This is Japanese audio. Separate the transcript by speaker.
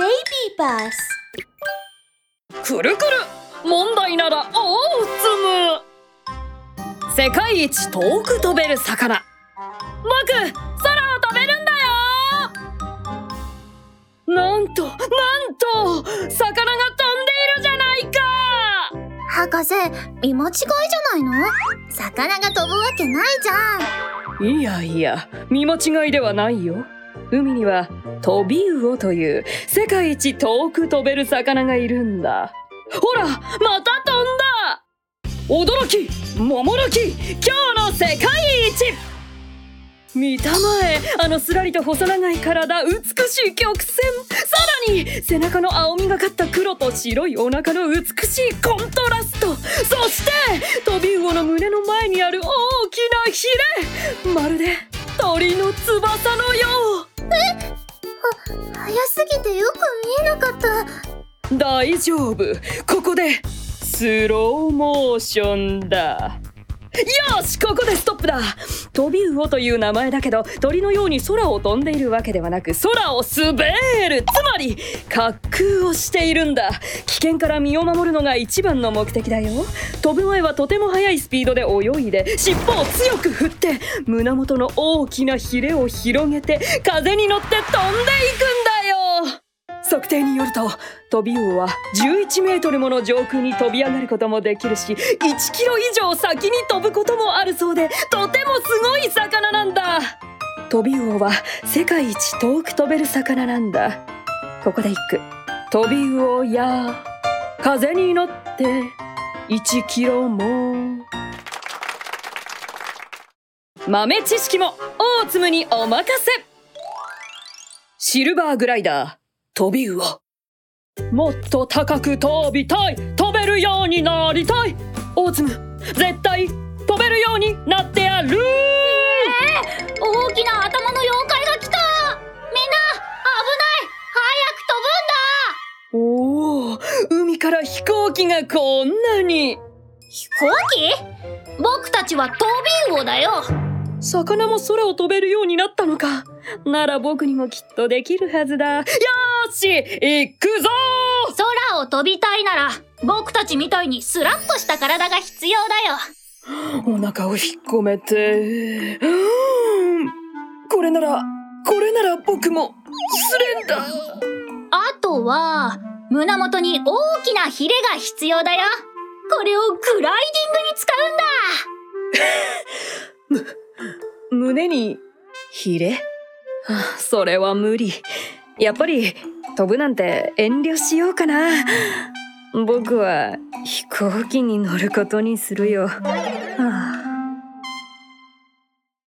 Speaker 1: baby bus.
Speaker 2: くるくる。問題ならオーツム世界一遠く飛べる魚。僕空を飛べるんだよ。なんとなんと魚が飛んでいるじゃないか。
Speaker 3: 博士、見間違いじゃないの？魚が飛ぶわけないじゃん。
Speaker 2: いやいや見間違いではないよ海にはトビウオという世界一遠く飛べる魚がいるんだ。ほらまた飛んだ。驚き桃の木今日の世界一。見たまえあのすらりと細長い体美しい曲線。さらに背中の青みがかった黒と白いお腹の美しいコントラスト。そしてトビウオの胸の前にある大きなヒレ。まるで鳥の翼のよう。
Speaker 3: 早すぎてよく見えなかった。
Speaker 2: 大丈夫ここでスローモーションだよしここでストップだ。トビウオという名前だけど鳥のように空を飛んでいるわけではなく空を滑る。つまり滑空をしているんだ。危険から身を守るのが一番の目的だよ。飛ぶ前はとても速いスピードで泳いで尻尾を強く振って胸元の大きなヒレを広げて風に乗って飛んでいく。測定によるとトビウオは11メートルもの上空に飛び上がることもできるし1キロ以上先に飛ぶこともあるそうでとてもすごい魚なんだ。トビウオは世界一遠く飛べる魚なんだ。ここで一句。トビウオや風に乗って1キロも。豆知識も大粒にお任せ。シルバーグライダー。トビウオもっと高く飛びたい。飛べるようになりたい。大粒絶対飛べるようになってやる。
Speaker 3: 大きな頭の妖怪が来た。みんな危ない。早く飛
Speaker 2: おお海から飛行機がこんなに。
Speaker 3: 飛行機？僕たちはトビウオだよ。
Speaker 2: 魚も空を飛べるようになったのか。なら僕にもきっとできるはずだ。よーし行くぞ！
Speaker 3: 空を飛びたいなら僕たちみたいにスラッとした体が必要だよ。
Speaker 2: お腹を引っ込めて。これならこれなら僕もスレンダー
Speaker 3: あとは胸元に大きなヒレが必要だよ。これをグライディングに使うんだ。
Speaker 2: 胸にヒレ？はあそれは無理やっぱり飛ぶなんて遠慮しようかな。僕は飛行機に乗ることにするよ、はあ。